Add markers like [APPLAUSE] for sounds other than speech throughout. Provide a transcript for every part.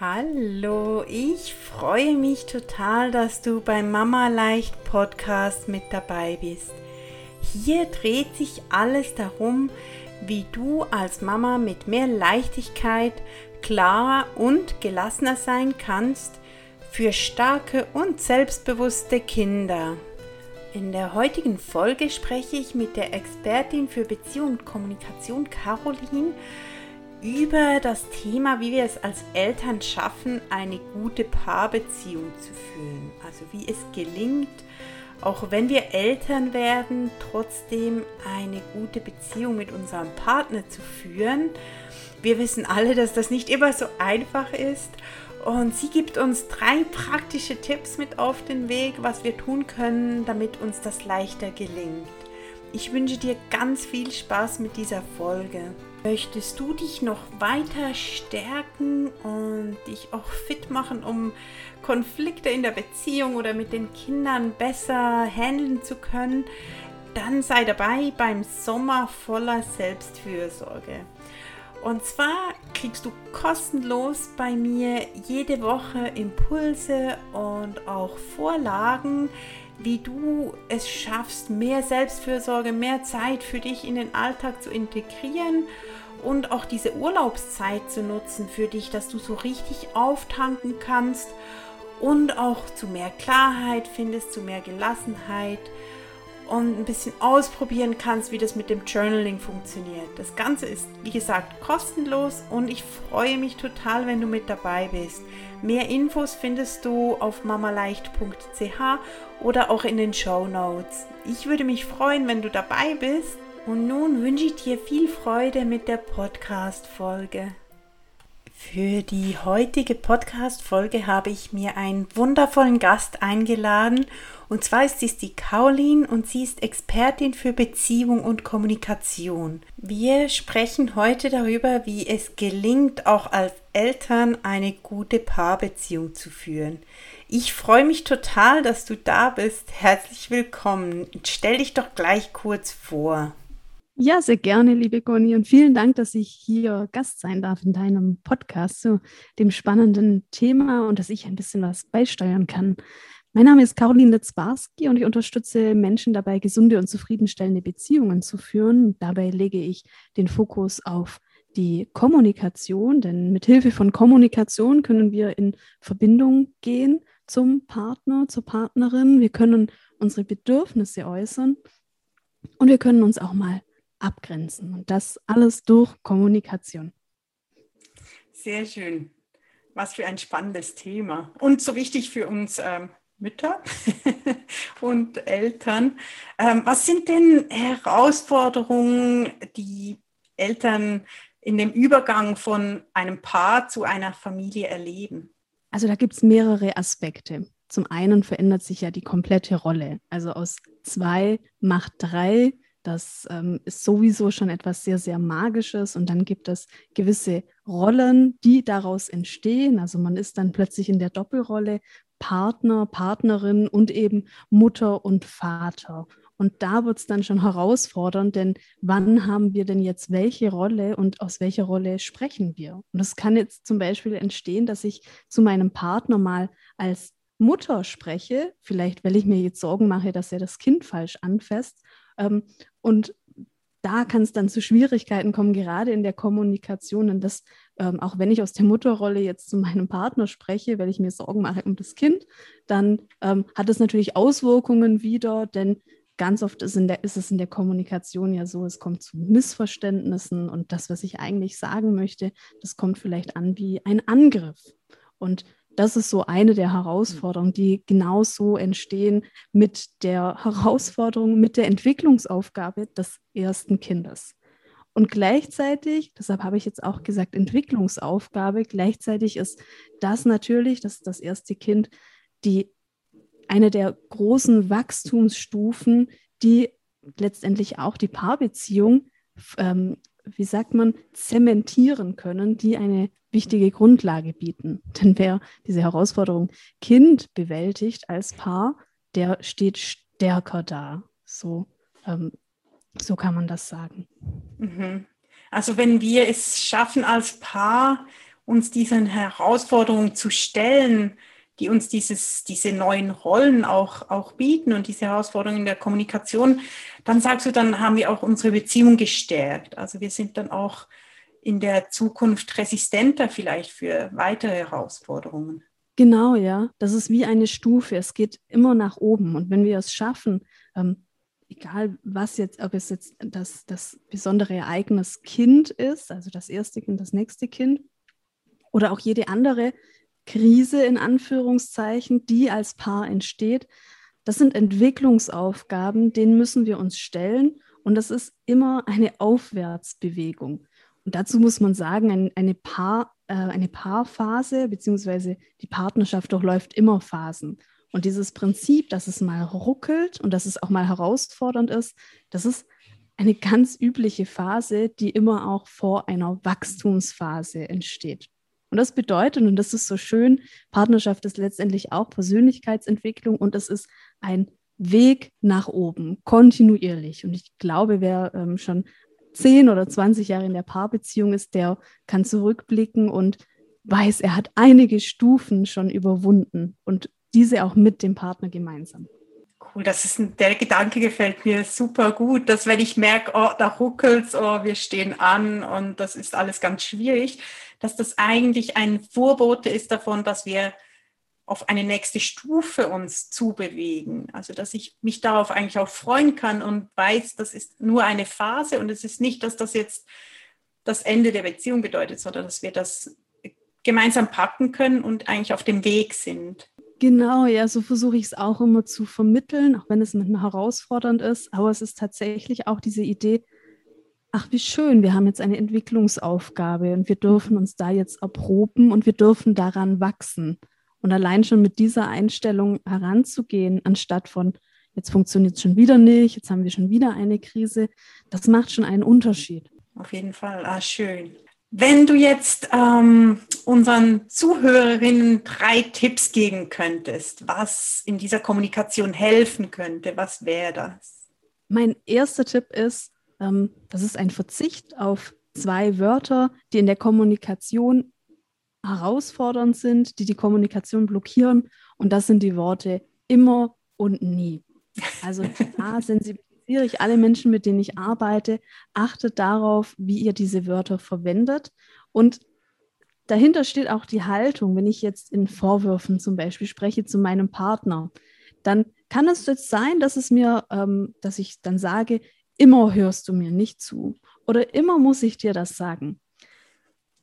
Hallo, ich freue mich total, dass du beim Mama Leicht Podcast mit dabei bist. Hier dreht sich alles darum, wie du als Mama mit mehr Leichtigkeit, klarer und gelassener sein kannst für starke und selbstbewusste Kinder. In der heutigen Folge spreche ich mit der Expertin für Beziehung und Kommunikation Caroline über das Thema, wie wir es als Eltern schaffen, eine gute Paarbeziehung zu führen. Also wie es gelingt, auch wenn wir Eltern werden, trotzdem eine gute Beziehung mit unserem Partner zu führen. Wir wissen alle, dass das nicht immer so einfach ist. Und sie gibt uns drei praktische Tipps mit auf den Weg, was wir tun können, damit uns das leichter gelingt. Ich wünsche dir ganz viel Spaß mit dieser Folge. Möchtest du dich noch weiter stärken und dich auch fit machen, um Konflikte in der Beziehung oder mit den Kindern besser handeln zu können? Dann sei dabei beim Sommer voller Selbstfürsorge. Und zwar kriegst du kostenlos bei mir jede Woche Impulse und auch Vorlagen, wie du es schaffst, mehr Selbstfürsorge, mehr Zeit für dich in den Alltag zu integrieren und auch diese Urlaubszeit zu nutzen für dich, dass du so richtig auftanken kannst und auch zu mehr Klarheit findest, zu mehr Gelassenheit und ein bisschen ausprobieren kannst, wie das mit dem Journaling funktioniert. Das Ganze ist, wie gesagt, kostenlos und ich freue mich total, wenn du mit dabei bist. Mehr Infos findest du auf mamaleicht.ch oder auch in den Show Notes. Ich würde mich freuen, wenn du dabei bist. Und nun wünsche ich dir viel Freude mit der Podcast-Folge. Für die heutige Podcast-Folge habe ich mir einen wundervollen Gast eingeladen. Und zwar ist dies die Caroline und sie ist Expertin für Beziehung und Kommunikation. Wir sprechen heute darüber, wie es gelingt, auch als Eltern eine gute Paarbeziehung zu führen. Ich freue mich total, dass du da bist. Herzlich willkommen. Stell dich doch gleich kurz vor. Ja, sehr gerne, liebe Conny. Und vielen Dank, dass ich hier Gast sein darf in deinem Podcast zu dem spannenden Thema und dass ich ein bisschen was beisteuern kann. Mein Name ist Caroline Litzbarski und ich unterstütze Menschen dabei, gesunde und zufriedenstellende Beziehungen zu führen. Dabei lege ich den Fokus auf die Kommunikation, denn mit Hilfe von Kommunikation können wir in Verbindung gehen zum Partner, zur Partnerin. Wir können unsere Bedürfnisse äußern und wir können uns auch mal abgrenzen. Und das alles durch Kommunikation. Sehr schön. Was für ein spannendes Thema. Und so wichtig für uns ähm, Mütter [LAUGHS] und Eltern. Ähm, was sind denn Herausforderungen, die Eltern in dem Übergang von einem Paar zu einer Familie erleben? Also da gibt es mehrere Aspekte. Zum einen verändert sich ja die komplette Rolle. Also aus zwei macht drei das ähm, ist sowieso schon etwas sehr, sehr Magisches. Und dann gibt es gewisse Rollen, die daraus entstehen. Also man ist dann plötzlich in der Doppelrolle Partner, Partnerin und eben Mutter und Vater. Und da wird es dann schon herausfordernd, denn wann haben wir denn jetzt welche Rolle und aus welcher Rolle sprechen wir? Und das kann jetzt zum Beispiel entstehen, dass ich zu meinem Partner mal als Mutter spreche, vielleicht weil ich mir jetzt Sorgen mache, dass er das Kind falsch anfasst ähm, und da kann es dann zu Schwierigkeiten kommen, gerade in der Kommunikation. Und das, ähm, auch wenn ich aus der Mutterrolle jetzt zu meinem Partner spreche, weil ich mir Sorgen mache um das Kind, dann ähm, hat es natürlich Auswirkungen wieder, denn ganz oft ist, der, ist, es in der Kommunikation ja so, es kommt zu Missverständnissen und das, was ich eigentlich sagen möchte, das kommt vielleicht an wie ein Angriff. Und das ist so eine der Herausforderungen, die genauso entstehen mit der Herausforderung, mit der Entwicklungsaufgabe des ersten Kindes. Und gleichzeitig, deshalb habe ich jetzt auch gesagt, Entwicklungsaufgabe, gleichzeitig ist das natürlich, das ist das erste Kind, die eine der großen Wachstumsstufen, die letztendlich auch die Paarbeziehung ähm, wie sagt man, zementieren können, die eine wichtige Grundlage bieten. [LAUGHS] Denn wer diese Herausforderung Kind bewältigt als Paar, der steht stärker da. So, ähm, so kann man das sagen. Mhm. Also wenn wir es schaffen als Paar, uns diesen Herausforderungen zu stellen, die uns dieses, diese neuen Rollen auch, auch bieten und diese Herausforderungen in der Kommunikation, dann sagst du, dann haben wir auch unsere Beziehung gestärkt. Also wir sind dann auch in der Zukunft resistenter vielleicht für weitere Herausforderungen. Genau, ja. Das ist wie eine Stufe. Es geht immer nach oben. Und wenn wir es schaffen, ähm, egal was jetzt, ob es jetzt das, das besondere Ereignis Kind ist, also das erste Kind, das nächste Kind, oder auch jede andere Krise in Anführungszeichen, die als Paar entsteht, das sind Entwicklungsaufgaben, denen müssen wir uns stellen. Und das ist immer eine Aufwärtsbewegung. Und dazu muss man sagen, ein, eine, Paar, äh, eine Paarphase bzw. die Partnerschaft durchläuft immer Phasen. Und dieses Prinzip, dass es mal ruckelt und dass es auch mal herausfordernd ist, das ist eine ganz übliche Phase, die immer auch vor einer Wachstumsphase entsteht. Und das bedeutet, und das ist so schön, Partnerschaft ist letztendlich auch Persönlichkeitsentwicklung und es ist ein Weg nach oben, kontinuierlich. Und ich glaube, wer ähm, schon 10 oder 20 Jahre in der Paarbeziehung ist, der kann zurückblicken und weiß, er hat einige Stufen schon überwunden und diese auch mit dem Partner gemeinsam. Cool, das ist ein, der Gedanke gefällt mir super gut, dass wenn ich merke, oh, da ruckelt's, oh, wir stehen an und das ist alles ganz schwierig, dass das eigentlich ein Vorbote ist davon, dass wir auf eine nächste Stufe uns zubewegen. Also dass ich mich darauf eigentlich auch freuen kann und weiß, das ist nur eine Phase und es ist nicht, dass das jetzt das Ende der Beziehung bedeutet, sondern dass wir das gemeinsam packen können und eigentlich auf dem Weg sind. Genau, ja, so versuche ich es auch immer zu vermitteln, auch wenn es manchmal herausfordernd ist. Aber es ist tatsächlich auch diese Idee, ach, wie schön, wir haben jetzt eine Entwicklungsaufgabe und wir dürfen uns da jetzt erproben und wir dürfen daran wachsen. Und allein schon mit dieser Einstellung heranzugehen, anstatt von, jetzt funktioniert es schon wieder nicht, jetzt haben wir schon wieder eine Krise, das macht schon einen Unterschied. Auf jeden Fall, ah, schön. Wenn du jetzt ähm, unseren Zuhörerinnen drei Tipps geben könntest, was in dieser Kommunikation helfen könnte, was wäre das? Mein erster Tipp ist, ähm, das ist ein Verzicht auf zwei Wörter, die in der Kommunikation herausfordernd sind, die die Kommunikation blockieren. Und das sind die Worte immer und nie. Also [LAUGHS] da sensibilisiere ich alle Menschen, mit denen ich arbeite. Achtet darauf, wie ihr diese Wörter verwendet. Und dahinter steht auch die Haltung. Wenn ich jetzt in Vorwürfen zum Beispiel spreche zu meinem Partner, dann kann es jetzt sein, dass es mir, ähm, dass ich dann sage, immer hörst du mir nicht zu oder immer muss ich dir das sagen.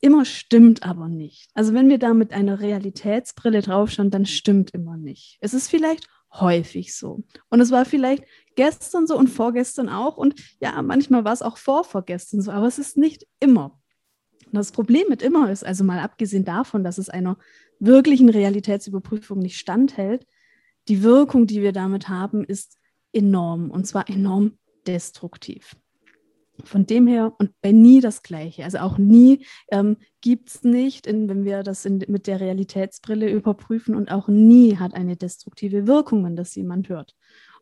Immer stimmt aber nicht. Also wenn wir da mit einer Realitätsbrille draufschauen, dann stimmt immer nicht. Es ist vielleicht häufig so. Und es war vielleicht gestern so und vorgestern auch. Und ja, manchmal war es auch vorvorgestern so, aber es ist nicht immer. Das Problem mit immer ist, also mal abgesehen davon, dass es einer wirklichen Realitätsüberprüfung nicht standhält, die Wirkung, die wir damit haben, ist enorm. Und zwar enorm destruktiv. Von dem her und bei nie das Gleiche. Also auch nie ähm, gibt es nicht, in, wenn wir das in, mit der Realitätsbrille überprüfen und auch nie hat eine destruktive Wirkung, wenn das jemand hört.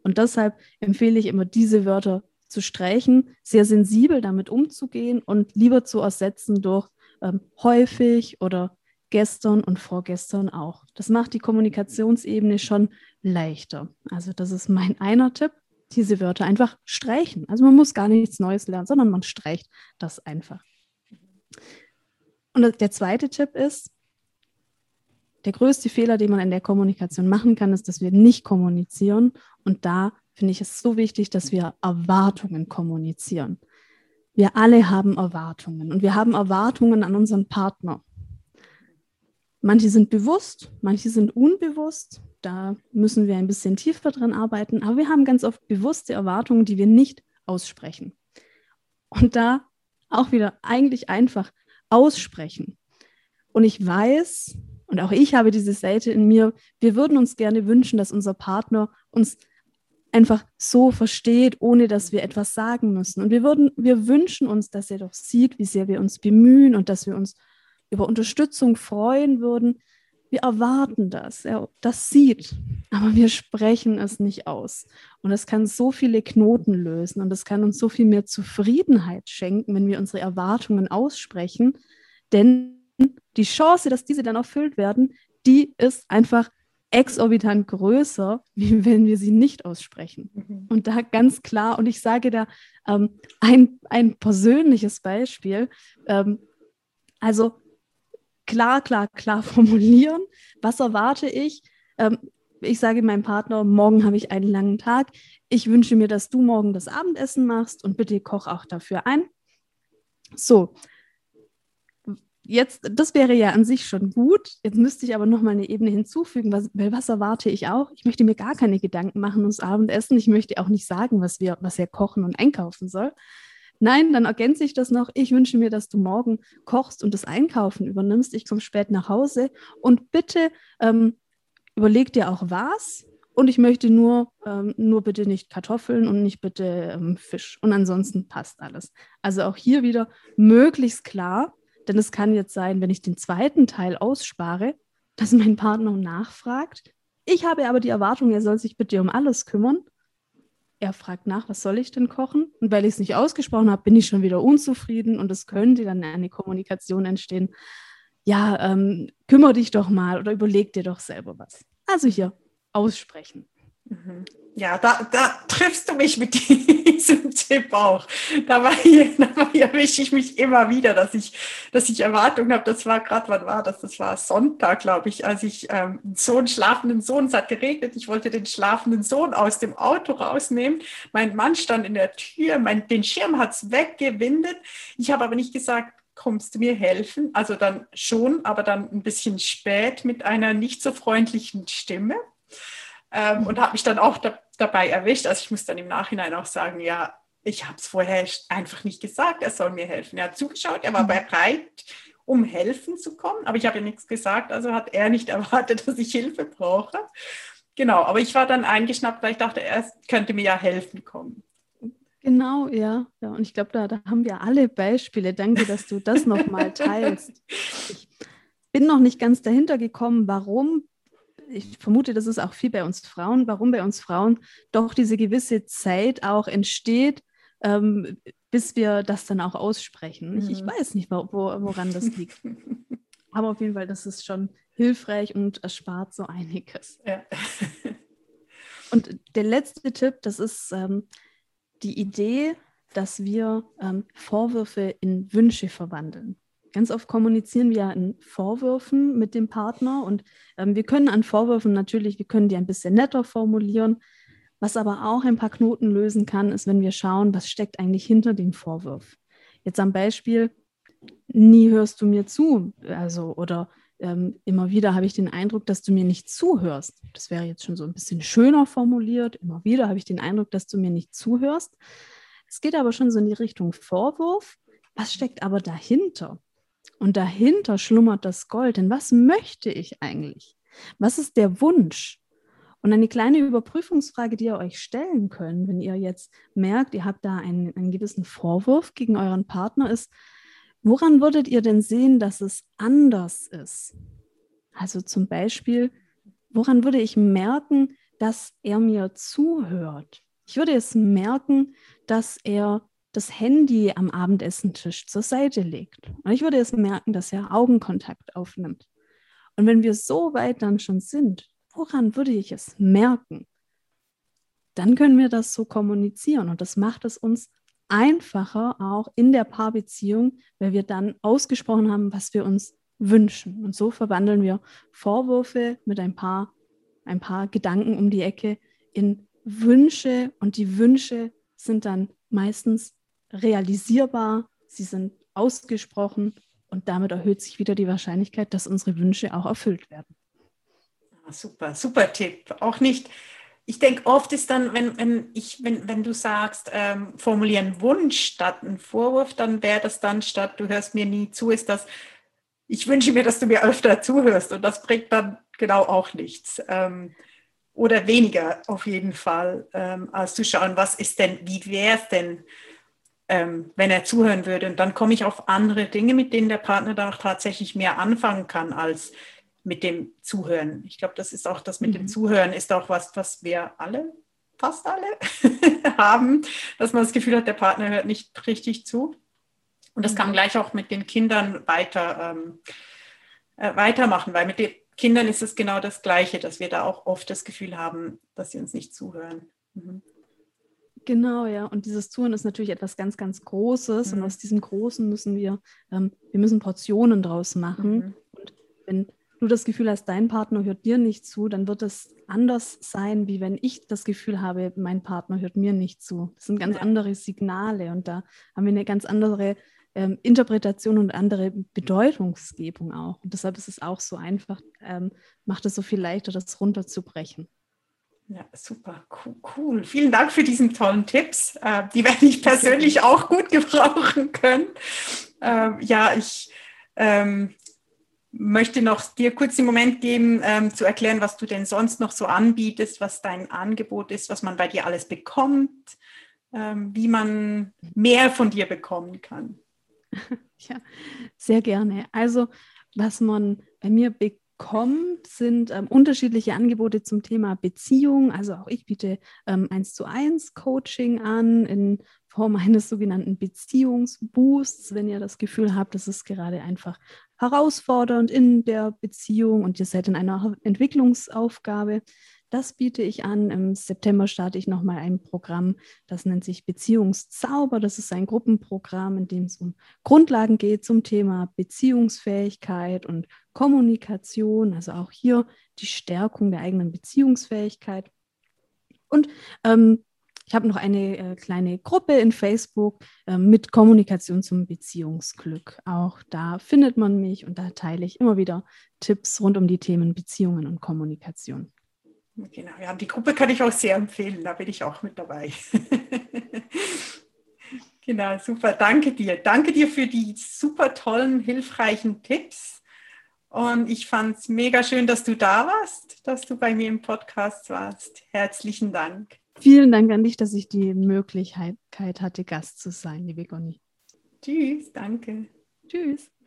Und deshalb empfehle ich immer, diese Wörter zu streichen, sehr sensibel damit umzugehen und lieber zu ersetzen durch ähm, häufig oder gestern und vorgestern auch. Das macht die Kommunikationsebene schon leichter. Also das ist mein einer Tipp diese Wörter einfach streichen. Also man muss gar nichts Neues lernen, sondern man streicht das einfach. Und der zweite Tipp ist, der größte Fehler, den man in der Kommunikation machen kann, ist, dass wir nicht kommunizieren. Und da finde ich es so wichtig, dass wir Erwartungen kommunizieren. Wir alle haben Erwartungen und wir haben Erwartungen an unseren Partner. Manche sind bewusst, manche sind unbewusst. Da müssen wir ein bisschen tiefer dran arbeiten. Aber wir haben ganz oft bewusste Erwartungen, die wir nicht aussprechen. Und da auch wieder eigentlich einfach aussprechen. Und ich weiß, und auch ich habe diese Seite in mir, wir würden uns gerne wünschen, dass unser Partner uns einfach so versteht, ohne dass wir etwas sagen müssen. Und wir würden, wir wünschen uns, dass er doch sieht, wie sehr wir uns bemühen und dass wir uns über Unterstützung freuen würden. Wir erwarten das, er das sieht, aber wir sprechen es nicht aus. Und es kann so viele Knoten lösen und es kann uns so viel mehr Zufriedenheit schenken, wenn wir unsere Erwartungen aussprechen. Denn die Chance, dass diese dann erfüllt werden, die ist einfach exorbitant größer, [LAUGHS] wie wenn wir sie nicht aussprechen. Mhm. Und da ganz klar, und ich sage da ähm, ein, ein persönliches Beispiel, ähm, also klar, klar, klar [LAUGHS] formulieren, was erwarte ich? Ähm, ich sage meinem Partner, morgen habe ich einen langen Tag. Ich wünsche mir, dass du morgen das Abendessen machst und bitte koch auch dafür ein. So, jetzt, das wäre ja an sich schon gut. Jetzt müsste ich aber noch mal eine Ebene hinzufügen, was, weil was erwarte ich auch? Ich möchte mir gar keine Gedanken machen ums Abendessen. Ich möchte auch nicht sagen, was wir, was er kochen und einkaufen soll. Nein, dann ergänze ich das noch. Ich wünsche mir, dass du morgen kochst und das Einkaufen übernimmst. Ich komme spät nach Hause und bitte ähm, überleg dir auch was. Und ich möchte nur, ähm, nur bitte nicht Kartoffeln und nicht bitte ähm, Fisch. Und ansonsten passt alles. Also auch hier wieder möglichst klar denn es kann jetzt sein, wenn ich den zweiten Teil ausspare, dass mein Partner nachfragt. Ich habe aber die Erwartung, er soll sich bitte um alles kümmern. Er fragt nach, was soll ich denn kochen? Und weil ich es nicht ausgesprochen habe, bin ich schon wieder unzufrieden und es könnte dann eine Kommunikation entstehen. Ja, ähm, kümmere dich doch mal oder überleg dir doch selber was. Also hier aussprechen. Mhm. Ja, da, da triffst du mich mit [LAUGHS] diesem Tipp auch. Da, war hier, [LAUGHS] da erwische ich mich immer wieder, dass ich, dass ich Erwartungen habe. Das war gerade, wann war das? Das war Sonntag, glaube ich, als ich ähm, so einen schlafenden Sohn, es hat geregnet, ich wollte den schlafenden Sohn aus dem Auto rausnehmen. Mein Mann stand in der Tür, mein, den Schirm hat es weggewindet. Ich habe aber nicht gesagt, kommst du mir helfen? Also dann schon, aber dann ein bisschen spät mit einer nicht so freundlichen Stimme ähm, und habe mich dann auch da, dabei erwischt. Also ich muss dann im Nachhinein auch sagen, ja, ich habe es vorher einfach nicht gesagt, er soll mir helfen. Er hat zugeschaut, er war mhm. bereit, um helfen zu kommen, aber ich habe ja nichts gesagt, also hat er nicht [LAUGHS] erwartet, dass ich Hilfe brauche. Genau, aber ich war dann eingeschnappt, weil ich dachte, er könnte mir ja helfen kommen. Genau, ja. ja und ich glaube, da, da haben wir alle Beispiele. Danke, dass du das nochmal [LAUGHS] teilst. Ich bin noch nicht ganz dahinter gekommen, warum ich vermute, das ist auch viel bei uns Frauen, warum bei uns Frauen doch diese gewisse Zeit auch entsteht, ähm, bis wir das dann auch aussprechen. Mhm. Ich, ich, mhm. weiß nicht, wo, woran das liegt. [LAUGHS] Aber auf jeden Fall, das ist schon hilfreich und erspart so einiges. Ja. [LAUGHS] und der letzte Tipp, das ist ähm, die Idee, dass wir ähm, Vorwürfe in Wünsche verwandeln. Ganz oft kommunizieren wir in Vorwürfen mit dem Partner und ähm, wir können an Vorwürfen natürlich, wir können die ein bisschen netter formulieren. Was aber auch ein paar Knoten lösen kann, ist, wenn wir schauen, was steckt eigentlich hinter dem Vorwurf. Jetzt am Beispiel, nie hörst du mir zu, also oder ähm, immer wieder habe ich den Eindruck, dass du mir nicht zuhörst. Das wäre jetzt schon so ein bisschen schöner formuliert. Immer wieder habe ich den Eindruck, dass du mir nicht zuhörst. Es geht aber schon so in die Richtung Vorwurf. Was steckt aber dahinter? Und dahinter schlummert das Gold. Denn was möchte ich eigentlich? Was ist der Wunsch? Und eine kleine Überprüfungsfrage, die ihr euch stellen könnt, wenn ihr jetzt merkt, ihr habt da einen, einen gewissen Vorwurf gegen euren Partner, ist, woran würdet ihr denn sehen, dass es anders ist? Also zum Beispiel, woran würde ich merken, dass er mir zuhört? Ich würde es merken, dass er das Handy am Abendessentisch zur Seite legt. Und ich würde jetzt merken, dass er Augenkontakt aufnimmt. Und wenn wir so weit dann schon sind, woran würde ich es merken? Dann können wir das so kommunizieren und das macht es uns einfacher auch in der Paarbeziehung, weil wir dann ausgesprochen haben, was wir uns wünschen. Und so verwandeln wir Vorwürfe mit ein paar, ein paar Gedanken um die Ecke in Wünsche und die Wünsche sind dann meistens realisierbar, sie sind ausgesprochen und damit erhöht sich wieder die Wahrscheinlichkeit, dass unsere Wünsche auch erfüllt werden. Ah, super, super Tipp. Auch nicht, ich denke, oft ist dann, wenn, wenn, ich, wenn, wenn du sagst, ähm, formulieren Wunsch statt ein Vorwurf, dann wäre das dann statt, du hörst mir nie zu, ist das, ich wünsche mir, dass du mir öfter zuhörst und das bringt dann genau auch nichts. Ähm, oder weniger auf jeden Fall, ähm, als zu schauen, was ist denn, wie wäre es denn, ähm, wenn er zuhören würde. Und dann komme ich auf andere Dinge, mit denen der Partner dann auch tatsächlich mehr anfangen kann als mit dem Zuhören. Ich glaube, das ist auch das mit mhm. dem Zuhören, ist auch was, was wir alle, fast alle [LAUGHS] haben, dass man das Gefühl hat, der Partner hört nicht richtig zu. Und das kann man gleich auch mit den Kindern weiter, ähm, äh, weitermachen, weil mit den Kindern ist es genau das Gleiche, dass wir da auch oft das Gefühl haben, dass sie uns nicht zuhören. Mhm. Genau, ja. Und dieses Zuhören ist natürlich etwas ganz, ganz Großes. Mhm. Und aus diesem Großen müssen wir, ähm, wir müssen Portionen draus machen. Mhm. Und wenn du das Gefühl hast, dein Partner hört dir nicht zu, dann wird es anders sein, wie wenn ich das Gefühl habe, mein Partner hört mir nicht zu. Das sind ganz ja. andere Signale und da haben wir eine ganz andere ähm, Interpretation und andere Bedeutungsgebung auch. Und deshalb ist es auch so einfach, ähm, macht es so viel leichter, das runterzubrechen. Ja, super, cool. Vielen Dank für diesen tollen Tipps. Äh, die werde ich persönlich [LAUGHS] auch gut gebrauchen können. Ähm, ja, ich ähm, möchte noch dir kurz den Moment geben, ähm, zu erklären, was du denn sonst noch so anbietest, was dein Angebot ist, was man bei dir alles bekommt, wie man mehr von dir bekommen kann. [LAUGHS] Ja, sehr gerne. Also, was man bei mir bekommt, kommt, sind ähm, unterschiedliche Angebote zum Thema Beziehung. Also auch ich biete ähm, 1 zu 1 Coaching an in Form [LAUGHS] eines sogenannten Beziehungsboosts, wenn ihr das Gefühl habt, das ist gerade einfach herausfordernd in der Beziehung und ihr seid in einer Entwicklungsaufgabe, das biete ich an. Im September starte ich nochmal ein Programm, das nennt sich Beziehungszauber. Das ist ein Gruppenprogramm, in dem es um Grundlagen geht zum Thema Beziehungsfähigkeit und Kommunikation. Also auch hier die Stärkung der eigenen Beziehungsfähigkeit. Und ähm, ich habe noch eine äh, kleine Gruppe in Facebook äh, mit Kommunikation zum Beziehungsglück. Auch da findet man mich und da teile ich immer wieder Tipps rund um die Themen Beziehungen und Kommunikation. Genau, ja, die Gruppe kann ich auch sehr empfehlen, da bin ich auch mit dabei. [LAUGHS] genau, super, danke dir. Danke dir für die super tollen, hilfreichen Tipps. Und ich fand es mega schön, dass du da warst, dass du bei mir im Podcast warst. Herzlichen Dank. Vielen Dank an dich, dass ich die Möglichkeit hatte, Gast zu sein, liebe Conny. Tschüss, danke. Tschüss.